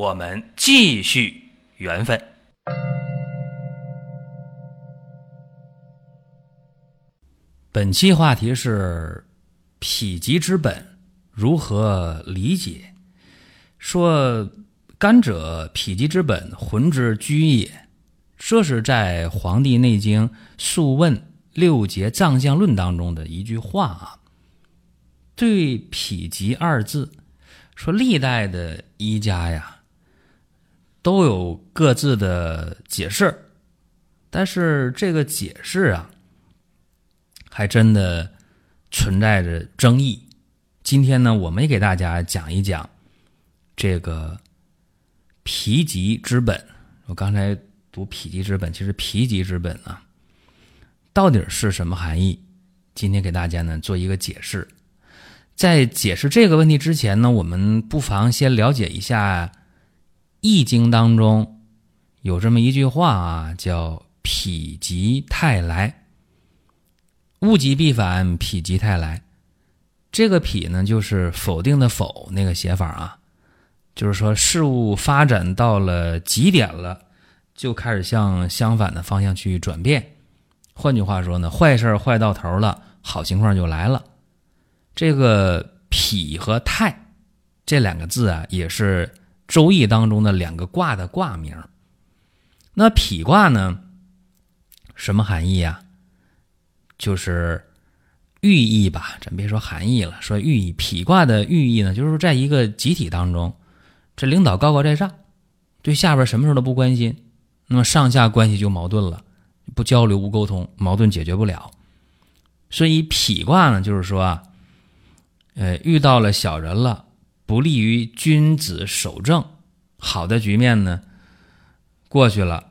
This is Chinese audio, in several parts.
我们继续缘分。本期话题是否极之本如何理解？说肝者，否极之本，魂之居也。这是在《黄帝内经·素问·六节脏象论》当中的一句话啊。对“否极”二字，说历代的医家呀都有各自的解释，但是这个解释啊。还真的存在着争议。今天呢，我们也给大家讲一讲这个“脾疾之本”。我刚才读“脾疾之本”，其实“脾疾之本”啊，到底是什么含义？今天给大家呢做一个解释。在解释这个问题之前呢，我们不妨先了解一下《易经》当中有这么一句话啊，叫“否极泰来”。物极必反，否极泰来。这个“否”呢，就是否定的“否”那个写法啊，就是说事物发展到了极点了，就开始向相反的方向去转变。换句话说呢，坏事坏到头了，好情况就来了。这个“否”和“泰”这两个字啊，也是《周易》当中的两个卦的卦名。那“否”卦呢，什么含义啊？就是寓意吧，咱别说含义了，说寓意。否卦的寓意呢，就是在一个集体当中，这领导高高在上，对下边什么事都不关心，那么上下关系就矛盾了，不交流、不沟通，矛盾解决不了。所以否卦呢，就是说啊，呃，遇到了小人了，不利于君子守正，好的局面呢过去了，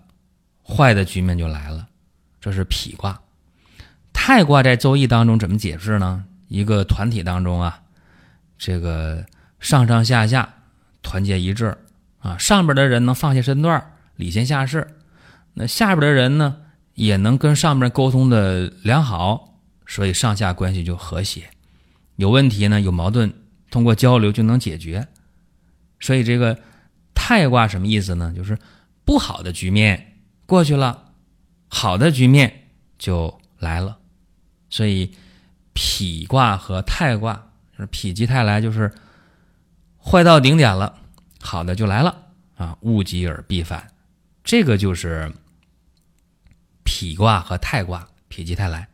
坏的局面就来了，这是否卦。泰卦在《周易》当中怎么解释呢？一个团体当中啊，这个上上下下团结一致啊，上边的人能放下身段，礼贤下士；那下边的人呢，也能跟上边沟通的良好，所以上下关系就和谐。有问题呢，有矛盾，通过交流就能解决。所以这个泰卦什么意思呢？就是不好的局面过去了，好的局面就来了。所以，否卦和泰卦就是否极泰来，就是坏到顶点了，好的就来了啊！物极而必反，这个就是否卦和泰卦，否极泰来。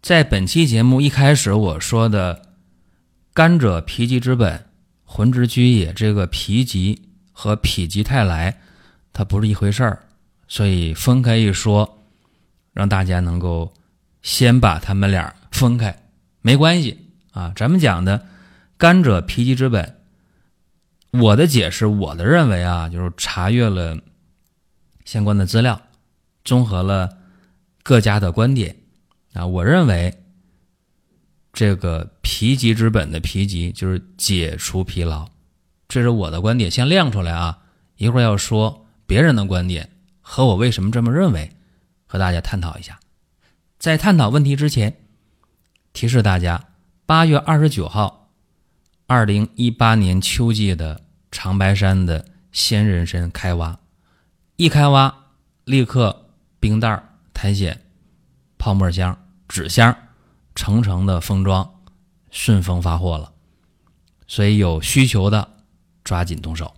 在本期节目一开始我说的“肝者，脾疾之本，魂之居也”，这个脾疾和否极泰来，它不是一回事儿，所以分开一说，让大家能够。先把他们俩分开，没关系啊。咱们讲的肝者脾疾之本，我的解释，我的认为啊，就是查阅了相关的资料，综合了各家的观点啊。我认为这个皮疾之本的皮疾就是解除疲劳，这是我的观点，先亮出来啊。一会儿要说别人的观点和我为什么这么认为，和大家探讨一下。在探讨问题之前，提示大家：八月二十九号，二零一八年秋季的长白山的鲜人参开挖，一开挖立刻冰袋、苔藓、泡沫箱、纸箱，层层的封装，顺丰发货了。所以有需求的抓紧动手。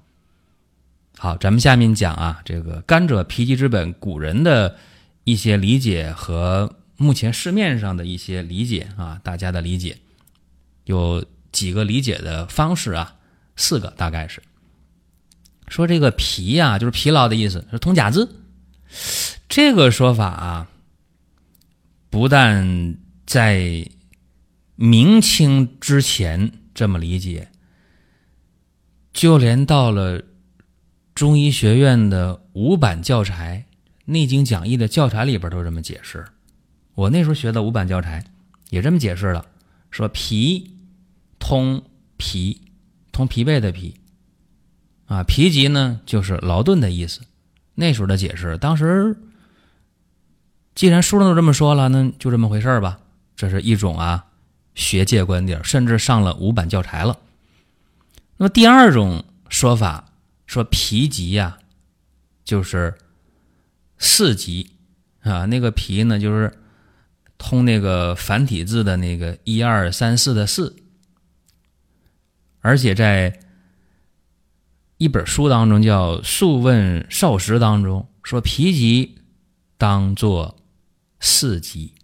好，咱们下面讲啊，这个甘蔗脾疾之本，古人的一些理解和。目前市面上的一些理解啊，大家的理解有几个理解的方式啊，四个大概是说这个疲呀，就是疲劳的意思，是通假字。这个说法啊，不但在明清之前这么理解，就连到了中医学院的五版教材《内经讲义》的教材里边都这么解释。我那时候学的五版教材也这么解释了，说脾通脾，通疲惫的脾啊，脾疾呢就是劳顿的意思。那时候的解释，当时既然书上都这么说了，那就这么回事吧。这是一种啊学界观点，甚至上了五版教材了。那么第二种说法。说脾疾呀，就是四疾啊。那个脾呢，就是通那个繁体字的那个一二三四的四。而且在一本书当中叫《素问少时》当中说，脾疾当作四疾，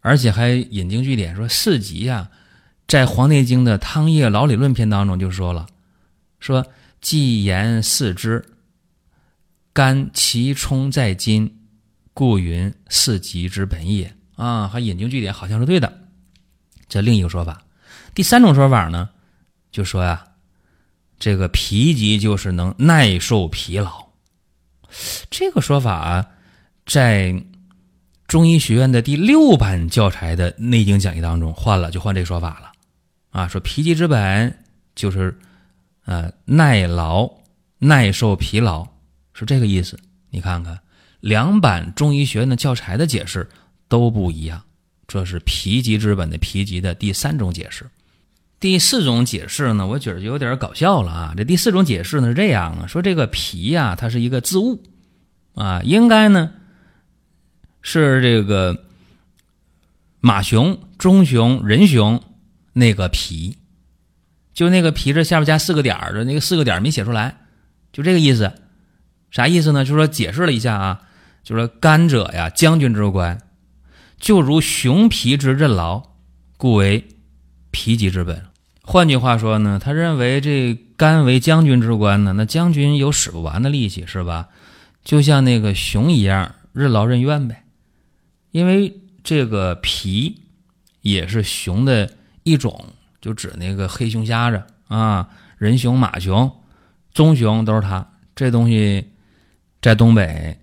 而且还引经据典说四极呀，在《黄帝内经》的汤液老理论篇当中就说了，说。既言四肢，肝其冲在筋，故云四极之本也。啊，还引经据典，好像是对的。这另一个说法。第三种说法呢，就说呀，这个脾极就是能耐受疲劳。这个说法在中医学院的第六版教材的《内经讲义》当中换了，就换这说法了。啊，说脾疾之本就是。呃，耐劳、耐受疲劳是这个意思。你看看两版中医学院的教材的解释都不一样。这是脾疾之本的脾疾的第三种解释。第四种解释呢，我觉得就有点搞笑了啊。这第四种解释呢是这样啊，说这个脾呀，它是一个字物啊，应该呢是这个马熊、中熊、人熊那个皮。就那个皮字下边加四个点儿的那个四个点没写出来，就这个意思，啥意思呢？就是说解释了一下啊，就是说甘者呀，将军之官，就如熊皮之任劳，故为脾疾之本。换句话说呢，他认为这肝为将军之官呢，那将军有使不完的力气，是吧？就像那个熊一样，任劳任怨呗。因为这个皮也是熊的一种。就指那个黑熊瞎子啊，人熊、马熊、棕熊都是它。这东西在东北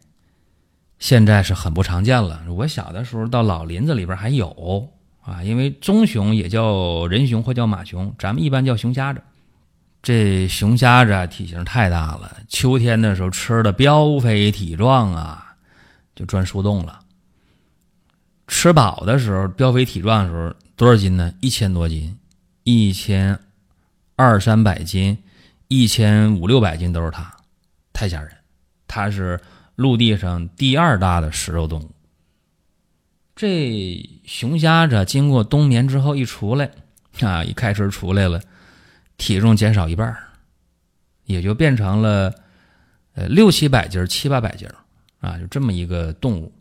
现在是很不常见了。我小的时候到老林子里边还有啊，因为棕熊也叫人熊或叫马熊，咱们一般叫熊瞎子。这熊瞎子体型太大了，秋天的时候吃的膘肥体壮啊，就钻树洞了。吃饱的时候，膘肥体壮的时候多少斤呢？一千多斤。一千二三百斤，一千五六百斤都是它，太吓人。它是陆地上第二大的食肉动物。这熊瞎子经过冬眠之后一出来，啊，一开春出来了，体重减少一半也就变成了呃六七百斤、七八百斤啊，就这么一个动物。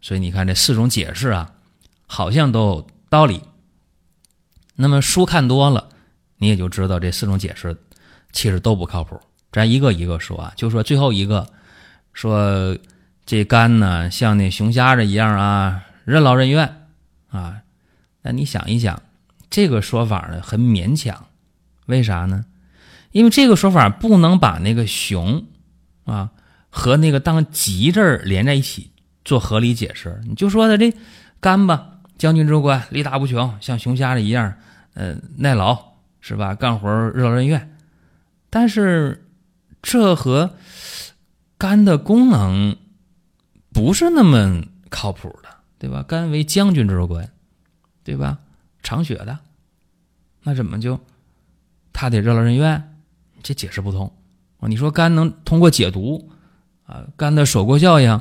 所以你看这四种解释啊，好像都有道理。那么书看多了，你也就知道这四种解释其实都不靠谱。咱一个一个说啊，就说最后一个，说这肝呢像那熊瞎子一样啊，任劳任怨啊。那你想一想，这个说法呢很勉强，为啥呢？因为这个说法不能把那个熊啊和那个当吉字连在一起做合理解释。你就说他这肝吧，将军之官，力大无穷，像熊瞎子一样。呃，耐劳是吧？干活任劳任怨，但是这和肝的功能不是那么靠谱的，对吧？肝为将军之官，对吧？藏血的，那怎么就他得任劳任怨？这解释不通！你说肝能通过解毒啊，肝的锁国效应，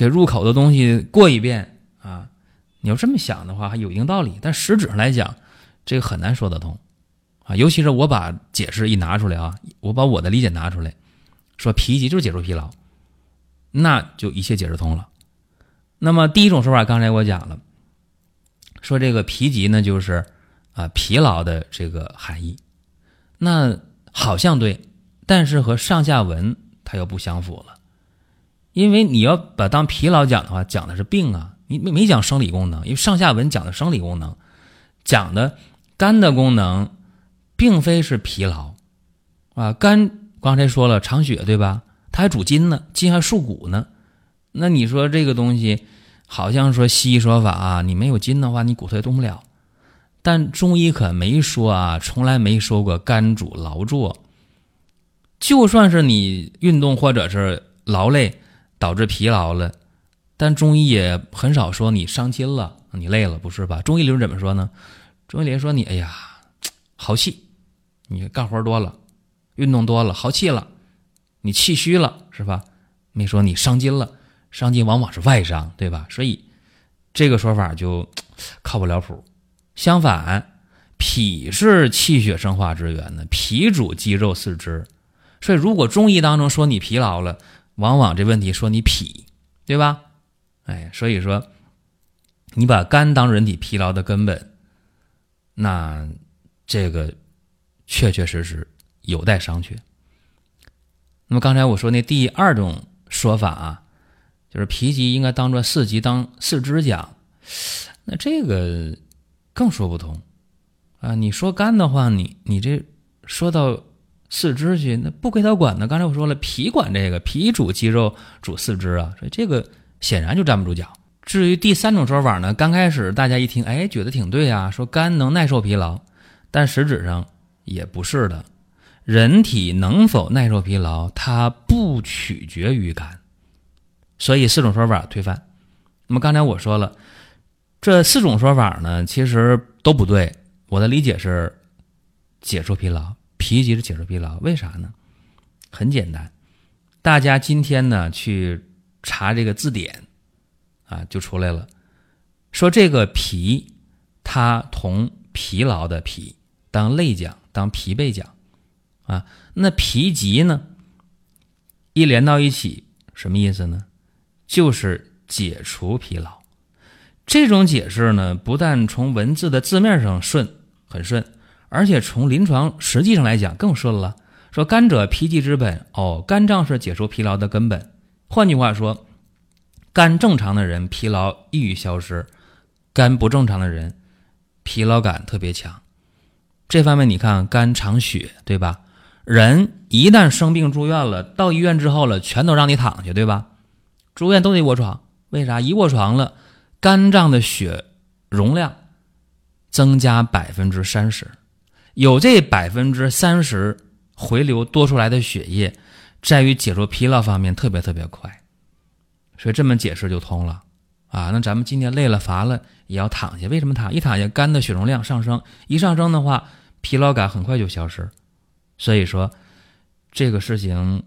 给入口的东西过一遍啊？你要这么想的话，还有一定道理，但实质上来讲。这个很难说得通，啊，尤其是我把解释一拿出来啊，我把我的理解拿出来，说脾疾就是解除疲劳，那就一切解释通了。那么第一种说法，刚才我讲了，说这个脾疾呢就是啊疲劳的这个含义，那好像对，但是和上下文它又不相符了，因为你要把当疲劳讲的话，讲的是病啊，你没没讲生理功能，因为上下文讲的生理功能，讲的。肝的功能并非是疲劳，啊，肝刚才说了藏血对吧？它还主筋呢，筋还束骨呢。那你说这个东西，好像说西医说法啊，你没有筋的话，你骨头也动不了。但中医可没说啊，从来没说过肝主劳作。就算是你运动或者是劳累导致疲劳了，但中医也很少说你伤筋了，你累了，不是吧？中医理论怎么说呢？中医理论说你哎呀，耗气，你干活多了，运动多了，耗气了，你气虚了，是吧？没说你伤筋了，伤筋往往是外伤，对吧？所以这个说法就 靠不了谱。相反，脾是气血生化之源呢，脾主肌肉四肢，所以如果中医当中说你疲劳了，往往这问题说你脾，对吧？哎，所以说你把肝当人体疲劳的根本，那这个确确实实有待商榷。那么刚才我说那第二种说法啊，就是脾疾应该当做四级当四肢讲，那这个。更说不通，啊！你说肝的话，你你这说到四肢去，那不归他管呢。刚才我说了，脾管这个，脾主肌肉，主四肢啊，所以这个显然就站不住脚。至于第三种说法呢，刚开始大家一听，哎，觉得挺对啊，说肝能耐受疲劳，但实质上也不是的。人体能否耐受疲劳，它不取决于肝，所以四种说法推翻。那么刚才我说了。这四种说法呢，其实都不对。我的理解是，解除疲劳，皮急是解除疲劳。为啥呢？很简单，大家今天呢去查这个字典，啊，就出来了，说这个脾，它同疲劳的疲当类讲，当疲惫讲，啊，那皮急呢，一连到一起，什么意思呢？就是解除疲劳。这种解释呢，不但从文字的字面上顺，很顺，而且从临床实际上来讲更顺了。说肝者脾气之本，哦，肝脏是解除疲劳的根本。换句话说，肝正常的人疲劳易于消失，肝不正常的人疲劳感特别强。这方面你看，肝藏血，对吧？人一旦生病住院了，到医院之后了，全都让你躺下，对吧？住院都得卧床，为啥？一卧床了。肝脏的血容量增加百分之三十，有这百分之三十回流多出来的血液，在于解除疲劳方面特别特别快，所以这么解释就通了啊。那咱们今天累了乏了也要躺下，为什么躺？一躺下肝的血容量上升，一上升的话，疲劳感很快就消失。所以说这个事情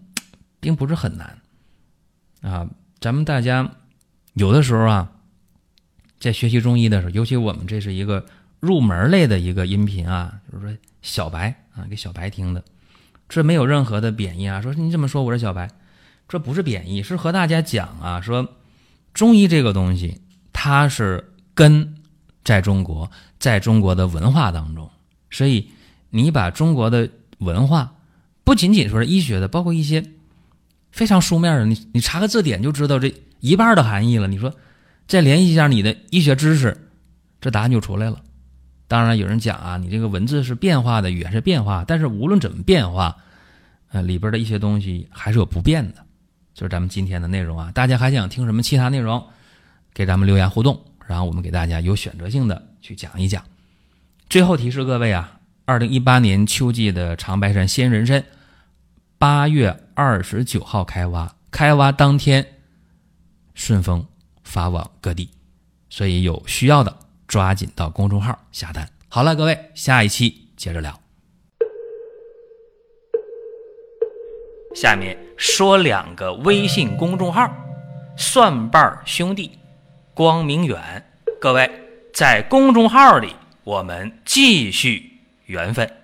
并不是很难啊。咱们大家有的时候啊。在学习中医的时候，尤其我们这是一个入门类的一个音频啊，说小白啊，给小白听的，这没有任何的贬义啊。说你这么说我是小白，这不是贬义，是和大家讲啊，说中医这个东西它是根在中国，在中国的文化当中，所以你把中国的文化不仅仅说是医学的，包括一些非常书面的，你你查个字典就知道这一半的含义了。你说。再联系一下你的医学知识，这答案就出来了。当然，有人讲啊，你这个文字是变化的，语言是变化，但是无论怎么变化，呃，里边的一些东西还是有不变的。就是咱们今天的内容啊，大家还想听什么其他内容，给咱们留言互动，然后我们给大家有选择性的去讲一讲。最后提示各位啊，二零一八年秋季的长白山仙人参，八月二十九号开挖，开挖当天顺丰。发往各地，所以有需要的抓紧到公众号下单。好了，各位，下一期接着聊。下面说两个微信公众号：蒜瓣兄弟、光明远。各位在公众号里，我们继续缘分。